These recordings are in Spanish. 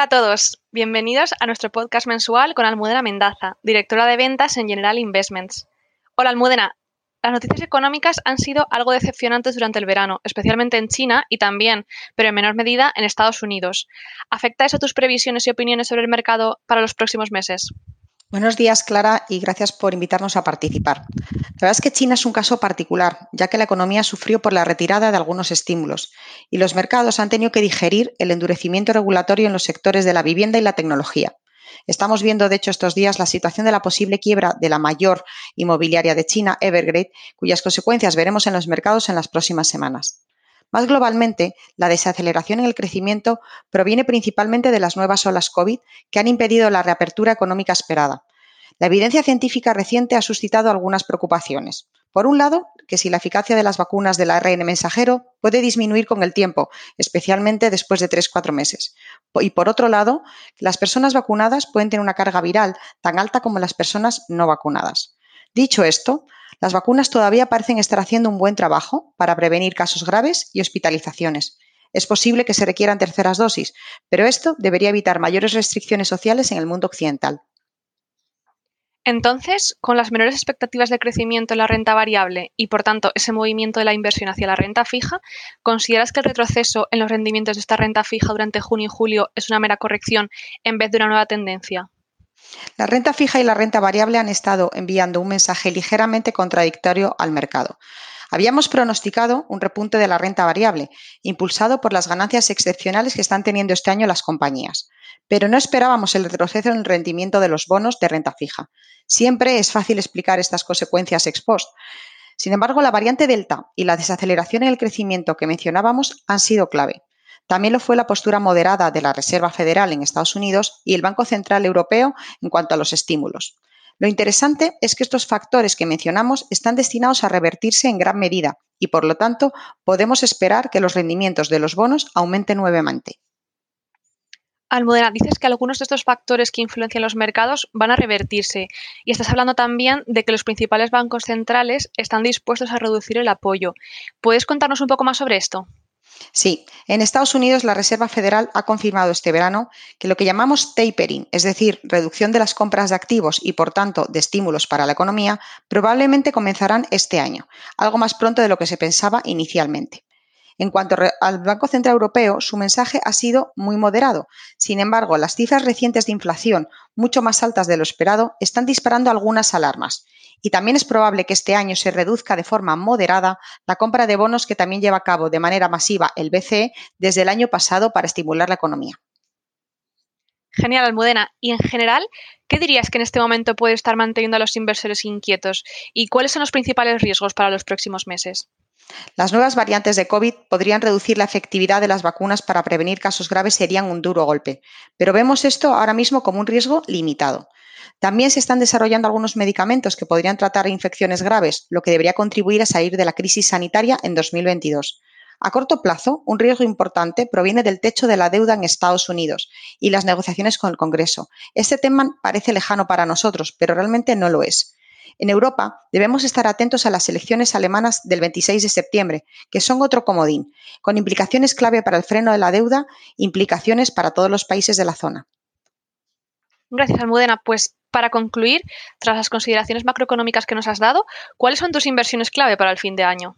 Hola a todos, bienvenidos a nuestro podcast mensual con Almudena Mendaza, directora de ventas en General Investments. Hola Almudena, las noticias económicas han sido algo decepcionantes durante el verano, especialmente en China y también, pero en menor medida, en Estados Unidos. ¿Afecta eso tus previsiones y opiniones sobre el mercado para los próximos meses? Buenos días, Clara, y gracias por invitarnos a participar. La verdad es que China es un caso particular, ya que la economía sufrió por la retirada de algunos estímulos y los mercados han tenido que digerir el endurecimiento regulatorio en los sectores de la vivienda y la tecnología. Estamos viendo, de hecho, estos días la situación de la posible quiebra de la mayor inmobiliaria de China, Evergrande, cuyas consecuencias veremos en los mercados en las próximas semanas. Más globalmente, la desaceleración en el crecimiento proviene principalmente de las nuevas olas COVID que han impedido la reapertura económica esperada. La evidencia científica reciente ha suscitado algunas preocupaciones. Por un lado, que si la eficacia de las vacunas del ARN mensajero puede disminuir con el tiempo, especialmente después de 3-4 meses. Y por otro lado, que las personas vacunadas pueden tener una carga viral tan alta como las personas no vacunadas. Dicho esto, las vacunas todavía parecen estar haciendo un buen trabajo para prevenir casos graves y hospitalizaciones. Es posible que se requieran terceras dosis, pero esto debería evitar mayores restricciones sociales en el mundo occidental. Entonces, con las menores expectativas de crecimiento en la renta variable y, por tanto, ese movimiento de la inversión hacia la renta fija, ¿consideras que el retroceso en los rendimientos de esta renta fija durante junio y julio es una mera corrección en vez de una nueva tendencia? La renta fija y la renta variable han estado enviando un mensaje ligeramente contradictorio al mercado. Habíamos pronosticado un repunte de la renta variable, impulsado por las ganancias excepcionales que están teniendo este año las compañías. Pero no esperábamos el retroceso en el rendimiento de los bonos de renta fija. Siempre es fácil explicar estas consecuencias ex post. Sin embargo, la variante Delta y la desaceleración en el crecimiento que mencionábamos han sido clave. También lo fue la postura moderada de la Reserva Federal en Estados Unidos y el Banco Central Europeo en cuanto a los estímulos. Lo interesante es que estos factores que mencionamos están destinados a revertirse en gran medida y, por lo tanto, podemos esperar que los rendimientos de los bonos aumenten nuevamente. Almudena, dices que algunos de estos factores que influencian los mercados van a revertirse y estás hablando también de que los principales bancos centrales están dispuestos a reducir el apoyo. ¿Puedes contarnos un poco más sobre esto? Sí, en Estados Unidos la Reserva Federal ha confirmado este verano que lo que llamamos tapering, es decir, reducción de las compras de activos y por tanto de estímulos para la economía, probablemente comenzarán este año, algo más pronto de lo que se pensaba inicialmente. En cuanto al Banco Central Europeo, su mensaje ha sido muy moderado. Sin embargo, las cifras recientes de inflación, mucho más altas de lo esperado, están disparando algunas alarmas y también es probable que este año se reduzca de forma moderada la compra de bonos que también lleva a cabo de manera masiva el BCE desde el año pasado para estimular la economía. Genial, Almudena. Y en general, ¿qué dirías que en este momento puede estar manteniendo a los inversores inquietos? ¿Y cuáles son los principales riesgos para los próximos meses? Las nuevas variantes de COVID podrían reducir la efectividad de las vacunas para prevenir casos graves serían un duro golpe, pero vemos esto ahora mismo como un riesgo limitado. También se están desarrollando algunos medicamentos que podrían tratar infecciones graves, lo que debería contribuir a salir de la crisis sanitaria en 2022. A corto plazo, un riesgo importante proviene del techo de la deuda en Estados Unidos y las negociaciones con el Congreso. Este tema parece lejano para nosotros, pero realmente no lo es. En Europa debemos estar atentos a las elecciones alemanas del 26 de septiembre, que son otro comodín, con implicaciones clave para el freno de la deuda, implicaciones para todos los países de la zona. Gracias, Almudena. Pues para concluir, tras las consideraciones macroeconómicas que nos has dado, ¿cuáles son tus inversiones clave para el fin de año?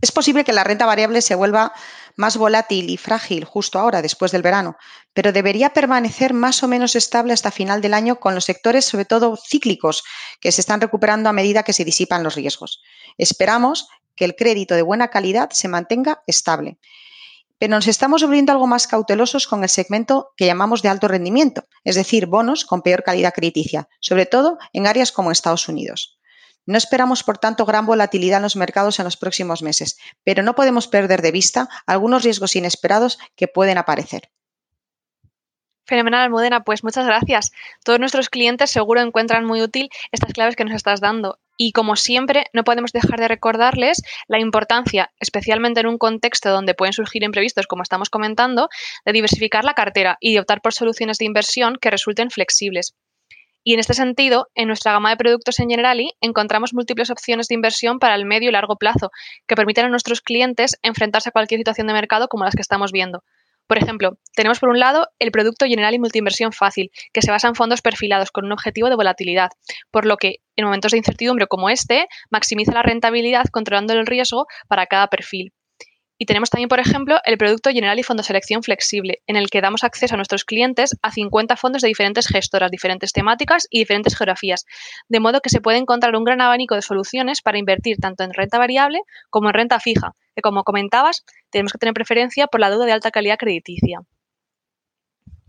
Es posible que la renta variable se vuelva más volátil y frágil justo ahora, después del verano, pero debería permanecer más o menos estable hasta final del año con los sectores, sobre todo cíclicos, que se están recuperando a medida que se disipan los riesgos. Esperamos que el crédito de buena calidad se mantenga estable pero nos estamos volviendo algo más cautelosos con el segmento que llamamos de alto rendimiento, es decir, bonos con peor calidad crediticia, sobre todo en áreas como Estados Unidos. No esperamos, por tanto, gran volatilidad en los mercados en los próximos meses, pero no podemos perder de vista algunos riesgos inesperados que pueden aparecer. Fenomenal, Almudena. Pues muchas gracias. Todos nuestros clientes seguro encuentran muy útil estas claves que nos estás dando. Y como siempre, no podemos dejar de recordarles la importancia, especialmente en un contexto donde pueden surgir imprevistos, como estamos comentando, de diversificar la cartera y de optar por soluciones de inversión que resulten flexibles. Y en este sentido, en nuestra gama de productos en Generali encontramos múltiples opciones de inversión para el medio y largo plazo que permiten a nuestros clientes enfrentarse a cualquier situación de mercado como las que estamos viendo Por ejemplo, tenemos por un lado el producto general y multiinversión fácil, que se basa en fondos perfilados con un objetivo de volatilidad, por lo que en momentos de incertidumbre como este, maximiza la rentabilidad controlando el riesgo para cada perfil. Y tenemos también, por ejemplo, el producto general y fondo selección flexible, en el que damos acceso a nuestros clientes a 50 fondos de diferentes gestoras, diferentes temáticas y diferentes geografías, de modo que se puede encontrar un gran abanico de soluciones para invertir tanto en renta variable como en renta fija, que como comentabas, tenemos que tener preferencia por la deuda de alta calidad crediticia.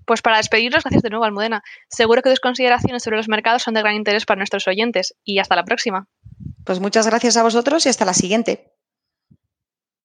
Pues para despedirnos, gracias de nuevo, Almudena. Seguro que tus consideraciones sobre los mercados son de gran interés para nuestros oyentes y hasta la próxima. Pues muchas gracias a vosotros y hasta la siguiente.